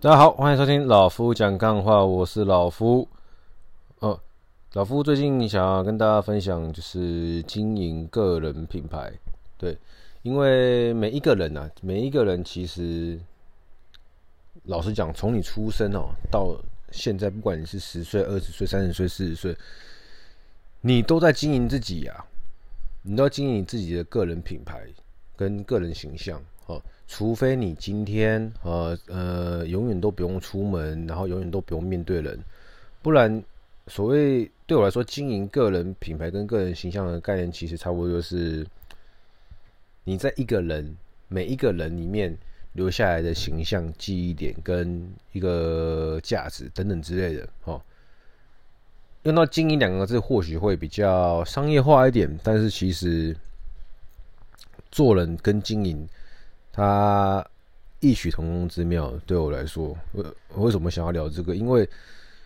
大家好，欢迎收听老夫讲干话，我是老夫。哦，老夫最近想要跟大家分享，就是经营个人品牌。对，因为每一个人啊，每一个人其实，老实讲，从你出生哦到现在，不管你是十岁、二十岁、三十岁、四十岁，你都在经营自己呀、啊，你都要经营你自己的个人品牌跟个人形象。除非你今天呃呃永远都不用出门，然后永远都不用面对人，不然所谓对我来说经营个人品牌跟个人形象的概念，其实差不多就是你在一个人每一个人里面留下来的形象、记忆点跟一个价值等等之类的。哦，用到经营两个字或许会比较商业化一点，但是其实做人跟经营。他异曲同工之妙，对我来说，为什么想要聊这个？因为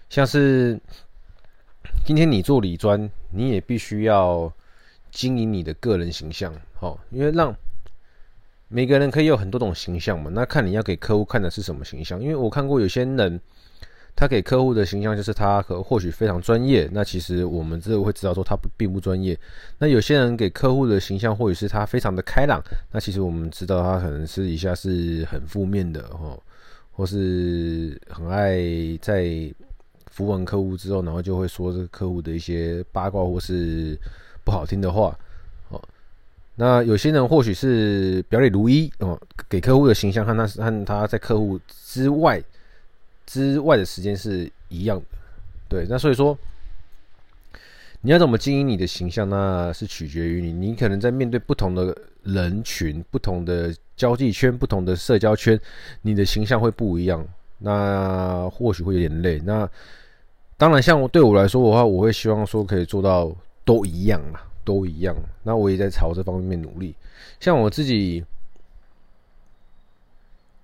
像是今天你做理专，你也必须要经营你的个人形象，好，因为让每个人可以有很多种形象嘛。那看你要给客户看的是什么形象？因为我看过有些人。他给客户的形象就是他可或许非常专业，那其实我们这会知道说他不并不专业。那有些人给客户的形象或许是他非常的开朗，那其实我们知道他可能私底下是很负面的哦，或是很爱在服完客户之后，然后就会说这个客户的一些八卦或是不好听的话哦。那有些人或许是表里如一哦，给客户的形象和他和他在客户之外。之外的时间是一样的，对，那所以说你要怎么经营你的形象，那是取决于你。你可能在面对不同的人群、不同的交际圈、不同的社交圈，你的形象会不一样，那或许会有点累。那当然，像我对我来说的话，我会希望说可以做到都一样嘛，都一样。那我也在朝这方面努力。像我自己，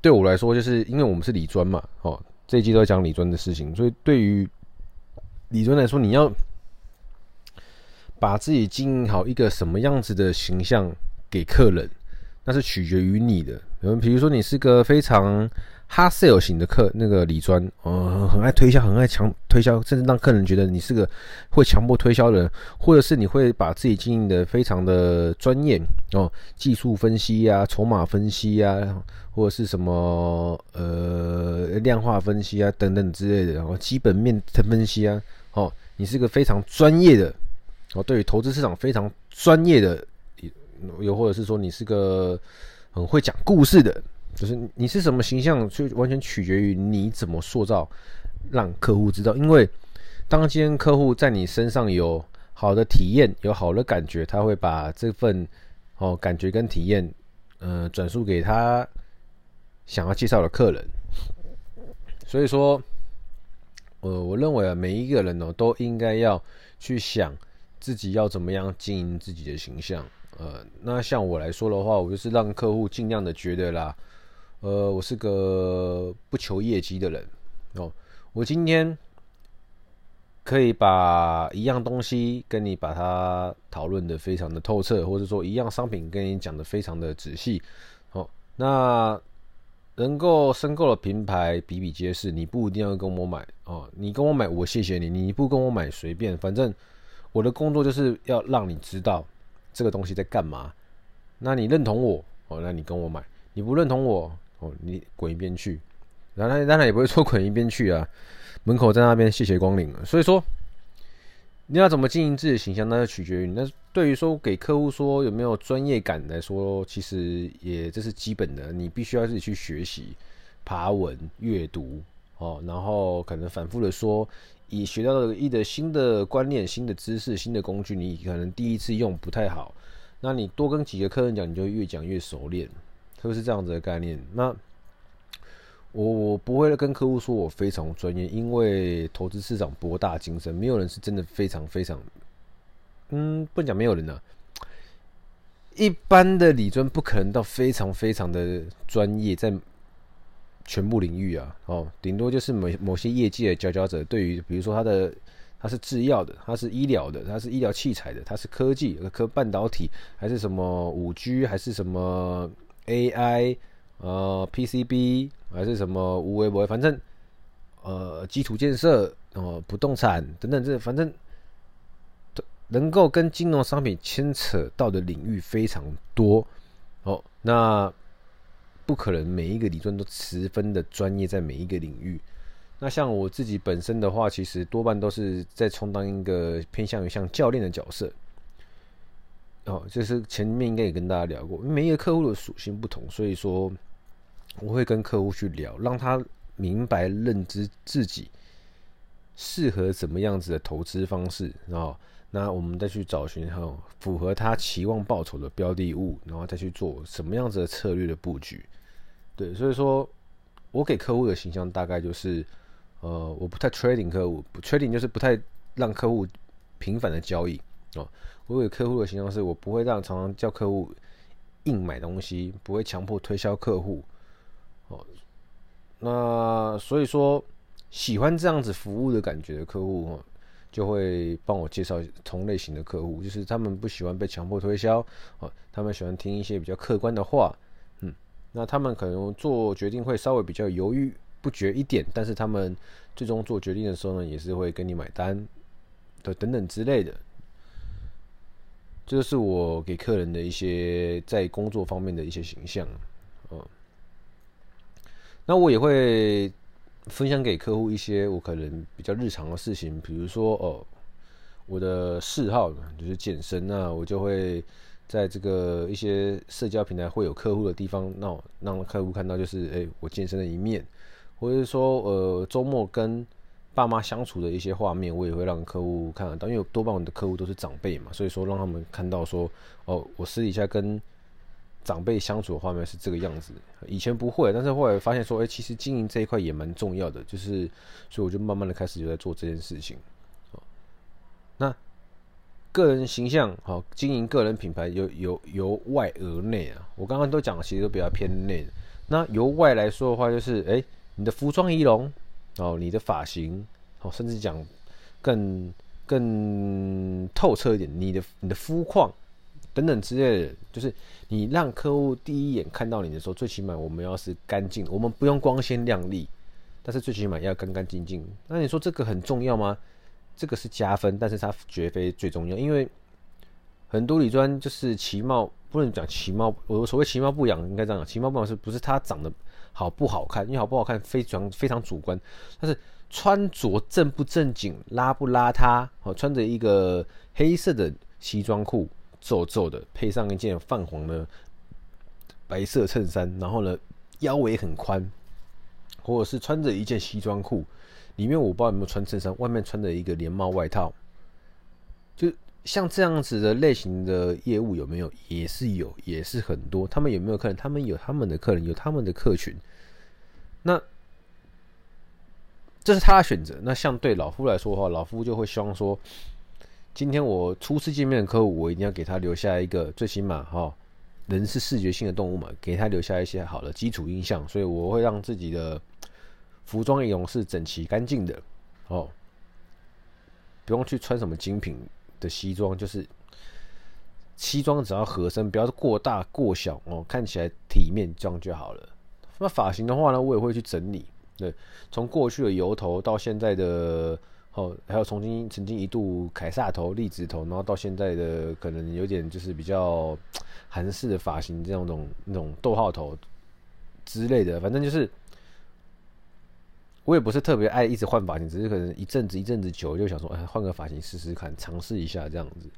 对我来说，就是因为我们是理专嘛，哦。这一季都在讲李尊的事情，所以对于李尊来说，你要把自己经营好一个什么样子的形象给客人，那是取决于你的。嗯，比如说你是个非常 hard sell 型的客，那个理专，嗯，很爱推销，很爱强推销，甚至让客人觉得你是个会强迫推销的人，或者是你会把自己经营的非常的专业哦，技术分析、啊，筹码分析、啊，或者是什么呃量化分析啊等等之类的，然后基本面的分析啊，哦，你是个非常专业的哦，对于投资市场非常专业的，又或者是说你是个。很会讲故事的，就是你是什么形象，就完全取决于你怎么塑造，让客户知道。因为当今天客户在你身上有好的体验，有好的感觉，他会把这份哦感觉跟体验，呃，转述给他想要介绍的客人。所以说，呃，我认为啊，每一个人呢，都应该要去想自己要怎么样经营自己的形象。呃，那像我来说的话，我就是让客户尽量的觉得啦，呃，我是个不求业绩的人哦。我今天可以把一样东西跟你把它讨论的非常的透彻，或者说一样商品跟你讲的非常的仔细。哦，那能够申购的品牌比比皆是，你不一定要跟我买哦。你跟我买，我谢谢你；你不跟我买，随便，反正我的工作就是要让你知道。这个东西在干嘛？那你认同我哦，那你跟我买；你不认同我哦，你滚一边去。然后当然也不会说滚一边去啊，门口在那边谢谢光临。所以说，你要怎么经营自己的形象，那就取决于你。那对于说给客户说有没有专业感来说，其实也这是基本的，你必须要自己去学习、爬文、阅读哦，然后可能反复的说。以学到一的新的观念、新的知识、新的工具，你可能第一次用不太好，那你多跟几个客人讲，你就越讲越熟练，是不是这样子的概念？那我我不会跟客户说我非常专业，因为投资市场博大精深，没有人是真的非常非常，嗯，不讲没有人呢、啊。一般的理专不可能到非常非常的专业，在。全部领域啊，哦，顶多就是某某些业界的佼佼者，对于比如说他的他是制药的，他是医疗的，他是医疗器材的，他是科技科半导体，还是什么五 G，还是什么 AI 呃 PCB 还是什么无为不为，反正呃基础建设哦不动产等等，这反正能够跟金融商品牵扯到的领域非常多哦。那不可能每一个理论都十分的专业在每一个领域。那像我自己本身的话，其实多半都是在充当一个偏向于像教练的角色。哦，就是前面应该也跟大家聊过，每一个客户的属性不同，所以说我会跟客户去聊，让他明白认知自己适合怎么样子的投资方式，然后那我们再去找寻哈符合他期望报酬的标的物，然后再去做什么样子的策略的布局。对，所以说我给客户的形象大概就是。呃，我不太 trading 客户，trading 就是不太让客户频繁的交易哦。我给客户的形象是我不会让常常叫客户硬买东西，不会强迫推销客户哦。那所以说，喜欢这样子服务的感觉的客户，就会帮我介绍同类型的客户，就是他们不喜欢被强迫推销哦，他们喜欢听一些比较客观的话，嗯，那他们可能做决定会稍微比较犹豫。不决一点，但是他们最终做决定的时候呢，也是会跟你买单的等等之类的。这是我给客人的一些在工作方面的一些形象，嗯，那我也会分享给客户一些我可能比较日常的事情，比如说哦，我的嗜好就是健身，那我就会在这个一些社交平台会有客户的地方，那让客户看到就是哎，我健身的一面。或者是说，呃，周末跟爸妈相处的一些画面，我也会让客户看得到，因为多半我的客户都是长辈嘛，所以说让他们看到说，哦，我私底下跟长辈相处的画面是这个样子。以前不会，但是后来发现说，哎，其实经营这一块也蛮重要的，就是，所以我就慢慢的开始就在做这件事情。那个人形象，好，经营个人品牌由由由外而内啊，我刚刚都讲，其实都比较偏内。那由外来说的话，就是，哎。你的服装仪容，哦，你的发型，哦，甚至讲更更透彻一点，你的你的肤况等等之类的，就是你让客户第一眼看到你的时候，最起码我们要是干净，我们不用光鲜亮丽，但是最起码要干干净净。那你说这个很重要吗？这个是加分，但是它绝非最重要，因为很多理专就是其貌，不能讲其貌，我所谓其貌不扬，应该这样讲，其貌不扬是不是它长得？好不好看？因为好不好看非常非常主观，但是穿着正不正经、邋不邋遢？哦，穿着一个黑色的西装裤，皱皱的，配上一件泛黄的白色衬衫，然后呢腰围很宽，或者是穿着一件西装裤，里面我不知道有没有穿衬衫，外面穿着一个连帽外套，就。像这样子的类型的业务有没有？也是有，也是很多。他们有没有客人？他们有他们的客人，有他们的客群。那这是他的选择。那相对老夫来说的话，老夫就会希望说，今天我初次见面的客户，我一定要给他留下一个最起码哈，人是视觉性的动物嘛，给他留下一些好的基础印象。所以我会让自己的服装仪容是整齐干净的哦，不用去穿什么精品。的西装就是西装，只要合身，不要过大过小哦，看起来体面，这样就好了。那发型的话呢，我也会去整理。对，从过去的油头到现在的哦，还有曾经曾经一度凯撒头、栗子头，然后到现在的可能有点就是比较韩式的发型，这种那种逗号头之类的，反正就是。我也不是特别爱一直换发型，只是可能一阵子一阵子久就想说，哎，换个发型试试看，尝试一下这样子。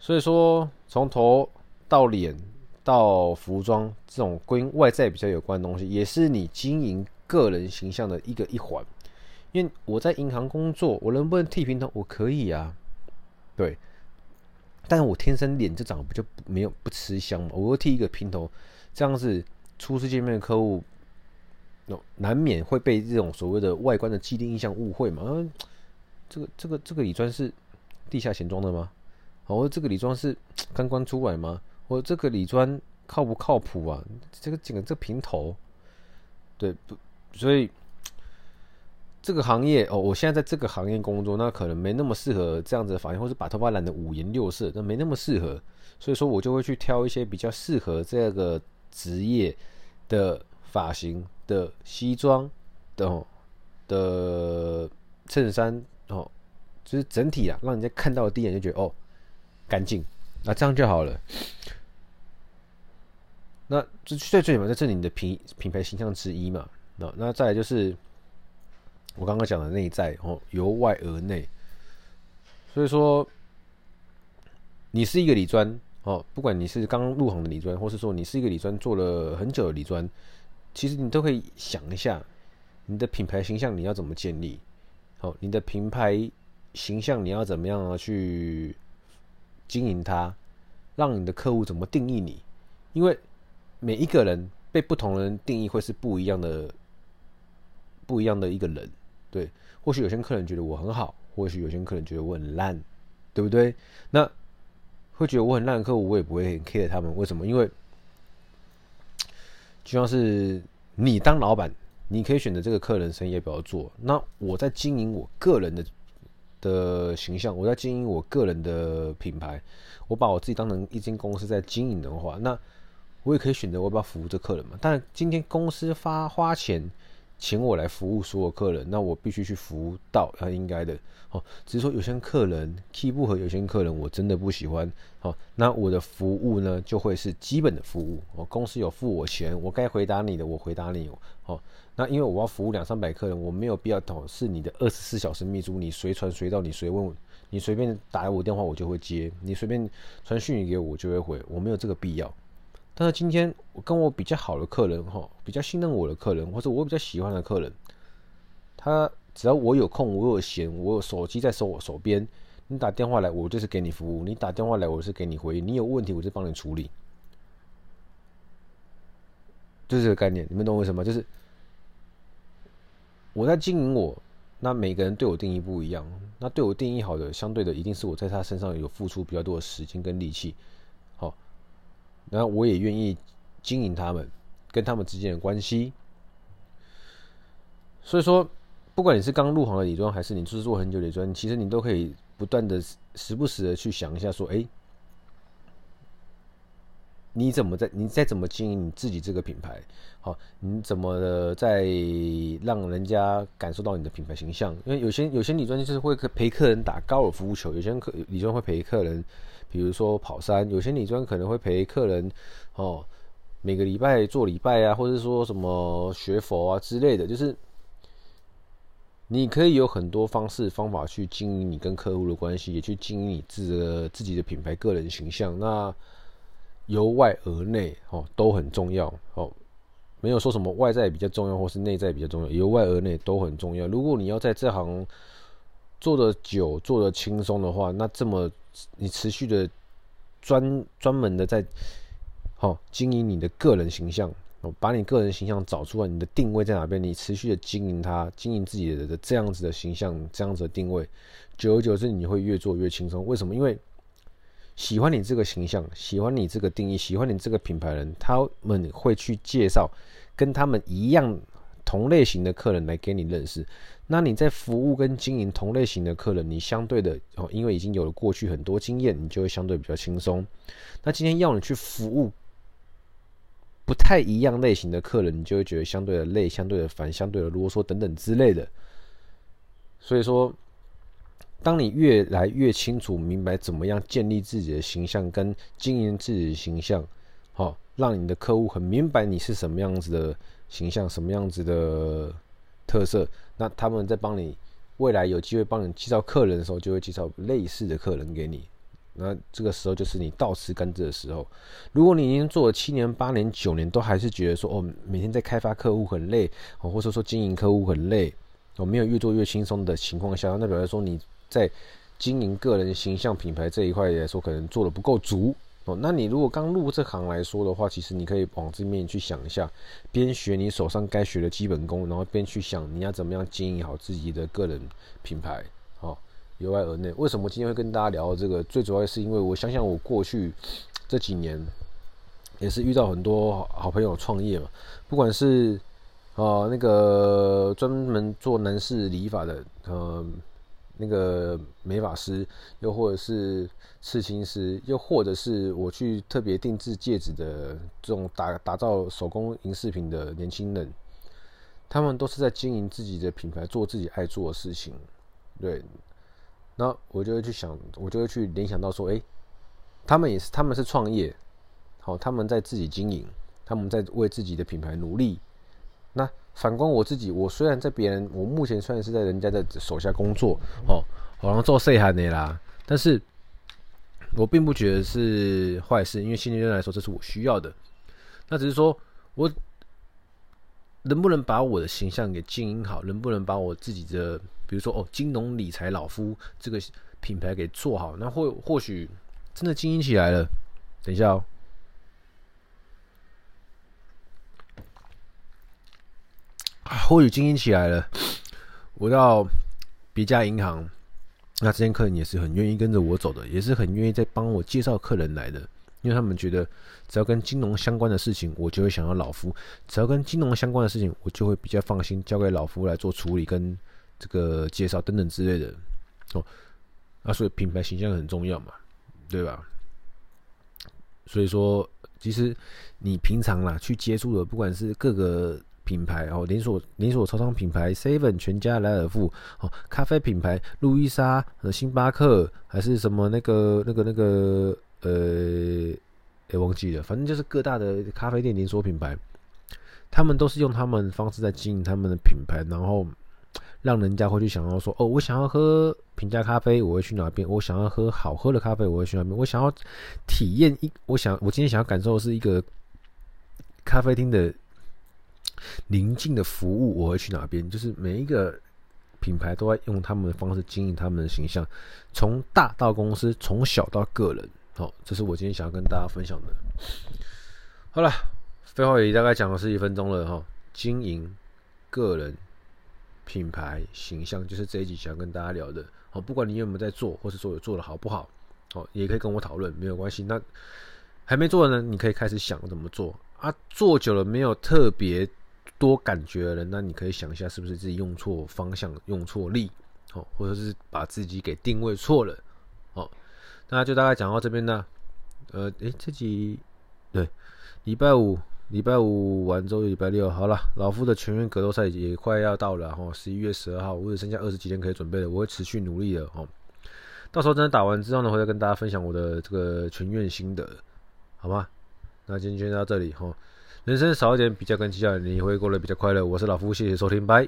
所以说，从头到脸到服装这种跟外在比较有关的东西，也是你经营个人形象的一个一环。因为我在银行工作，我能不能剃平头？我可以啊，对。但是我天生脸就长不就没有不吃香嘛？我会剃一个平头，这样子初次见面的客户。难免会被这种所谓的外观的既定印象误会嘛？嗯，这个这个这个李专是地下钱庄的吗？哦，这个李专是刚刚出来吗？我这个李专靠不靠谱啊？这个整个这个平头，对不？所以这个行业哦，我现在在这个行业工作，那可能没那么适合这样子的发型，或是把头发染得五颜六色，那没那么适合。所以说我就会去挑一些比较适合这个职业。的发型的西装的的衬衫哦，就是整体啊，让人家看到的第一眼就觉得哦，干净，那这样就好了。那这最最起码在这里你的品品牌形象之一嘛。那那再来就是我刚刚讲的内在哦，由外而内。所以说，你是一个理专哦，不管你是刚入行的理专，或是说你是一个理专做了很久的理专，其实你都可以想一下，你的品牌形象你要怎么建立？好，你的品牌形象你要怎么样去经营它？让你的客户怎么定义你？因为每一个人被不同人定义会是不一样的，不一样的一个人。对，或许有些客人觉得我很好，或许有些客人觉得我很烂，对不对？那会觉得我很烂的客户，我也不会很 care 他们。为什么？因为就像是你当老板，你可以选择这个客人生意要不要做。那我在经营我个人的的形象，我在经营我个人的品牌，我把我自己当成一间公司在经营的话，那。我也可以选择我要不要服务这客人嘛？但今天公司发花钱请我来服务所有客人，那我必须去服务到他应该的。哦，只是说有些客人 key 不合，有些客人我真的不喜欢。哦，那我的服务呢就会是基本的服务。哦，公司有付我钱，我该回答你的我回答你。哦，那因为我要服务两三百客人，我没有必要等是你的二十四小时秘书，你随传随到，你随问，你随便打我电话我就会接，你随便传讯息给我我就会回，我没有这个必要。但是今天我跟我比较好的客人哈，比较信任我的客人，或者我比较喜欢的客人，他只要我有空，我有闲，我有手机在手我手边，你打电话来，我就是给你服务；你打电话来，我是给你回应；你有问题，我就帮你处理。就是这个概念，你们懂为什么？就是我在经营我，那每个人对我定义不一样，那对我定义好的，相对的一定是我在他身上有付出比较多的时间跟力气。然后我也愿意经营他们跟他们之间的关系，所以说，不管你是刚入行的理专，还是你就是做很久的理专，其实你都可以不断的时不时的去想一下，说，哎，你怎么在你再怎么经营你自己这个品牌？好，你怎么的在让人家感受到你的品牌形象？因为有些有些理专就是会陪客人打高尔夫球，有些客理专会陪客人。比如说跑山，有些理专可能会陪客人哦，每个礼拜做礼拜啊，或者说什么学佛啊之类的，就是你可以有很多方式方法去经营你跟客户的关系，也去经营你自的自己的品牌、个人形象。那由外而内哦都很重要哦，没有说什么外在比较重要，或是内在比较重要，由外而内都很重要。如果你要在这行做得久、做得轻松的话，那这么。你持续的专专门的在好经营你的个人形象，哦，把你个人形象找出来，你的定位在哪边？你持续的经营它，经营自己的的这样子的形象，这样子的定位，久而久之，你会越做越轻松。为什么？因为喜欢你这个形象，喜欢你这个定义，喜欢你这个品牌人，他们会去介绍跟他们一样同类型的客人来给你认识。那你在服务跟经营同类型的客人，你相对的哦，因为已经有了过去很多经验，你就会相对比较轻松。那今天要你去服务不太一样类型的客人，你就会觉得相对的累、相对的烦、相对的啰嗦等等之类的。所以说，当你越来越清楚明白怎么样建立自己的形象跟经营自己的形象，好，让你的客户很明白你是什么样子的形象，什么样子的。特色，那他们在帮你未来有机会帮你介绍客人的时候，就会介绍类似的客人给你。那这个时候就是你倒吃甘蔗的时候。如果你已经做了七年、八年、九年，都还是觉得说哦，每天在开发客户很累，哦，或者说经营客户很累，哦，没有越做越轻松的情况下，那表示说你在经营个人形象品牌这一块来说，可能做得不够足。哦，那你如果刚入这行来说的话，其实你可以往这面去想一下，边学你手上该学的基本功，然后边去想你要怎么样经营好自己的个人品牌。好，由外而内。为什么今天会跟大家聊这个？最主要是因为我想想，我过去这几年也是遇到很多好朋友创业嘛，不管是呃那个专门做男士理发的，呃那个美发师，又或者是刺青师，又或者是我去特别定制戒指的这种打打造手工银饰品的年轻人，他们都是在经营自己的品牌，做自己爱做的事情。对，那我就会去想，我就会去联想到说，哎，他们也是，他们是创业，好，他们在自己经营，他们在为自己的品牌努力。那反观我自己，我虽然在别人，我目前虽然是在人家的手下工作，哦，好像做细汉的啦，但是我并不觉得是坏事，因为现阶段来说，这是我需要的。那只是说我能不能把我的形象给经营好，能不能把我自己的，比如说哦，金融理财老夫这个品牌给做好，那或或许真的经营起来了。等一下哦。或许经营起来了，我到别家银行，那这些客人也是很愿意跟着我走的，也是很愿意在帮我介绍客人来的，因为他们觉得只要跟金融相关的事情，我就会想要老夫；只要跟金融相关的事情，我就会比较放心交给老夫来做处理跟这个介绍等等之类的。哦，那所以品牌形象很重要嘛，对吧？所以说，其实你平常啦去接触的，不管是各个。品牌哦，连锁连锁超商品牌，seven 全家、莱尔富哦，咖啡品牌，路易莎和星巴克，还是什么那个那个那个呃，也忘记了，反正就是各大的咖啡店连锁品牌，他们都是用他们方式在经营他们的品牌，然后让人家会去想要说，哦，我想要喝平价咖啡，我会去哪边？我想要喝好喝的咖啡，我会去哪边？我想要体验一，我想我今天想要感受的是一个咖啡厅的。宁静的服务，我会去哪边？就是每一个品牌都在用他们的方式经营他们的形象，从大到公司，从小到个人。好，这是我今天想要跟大家分享的。好了，废话也大概讲了十几分钟了哈。经营个人品牌形象，就是这一集想要跟大家聊的。好，不管你有没有在做，或是说有做的好不好，好，也可以跟我讨论，没有关系。那还没做的呢，你可以开始想怎么做啊。做久了没有特别。多感觉的人，那你可以想一下，是不是自己用错方向、用错力，哦，或者是把自己给定位错了，哦，那就大概讲到这边呢。呃，诶，这集对，礼拜五，礼拜五完之后，礼拜六，好了，老夫的全员格斗赛也快要到了，哈，十一月十二号，我只剩下二十几天可以准备了，我会持续努力的，哦，到时候真的打完之后呢，会再跟大家分享我的这个全院心得，好吗？那今天就到这里，哈。人生少一点比较跟计较，你会过得比较快乐。我是老夫，谢谢收听，拜。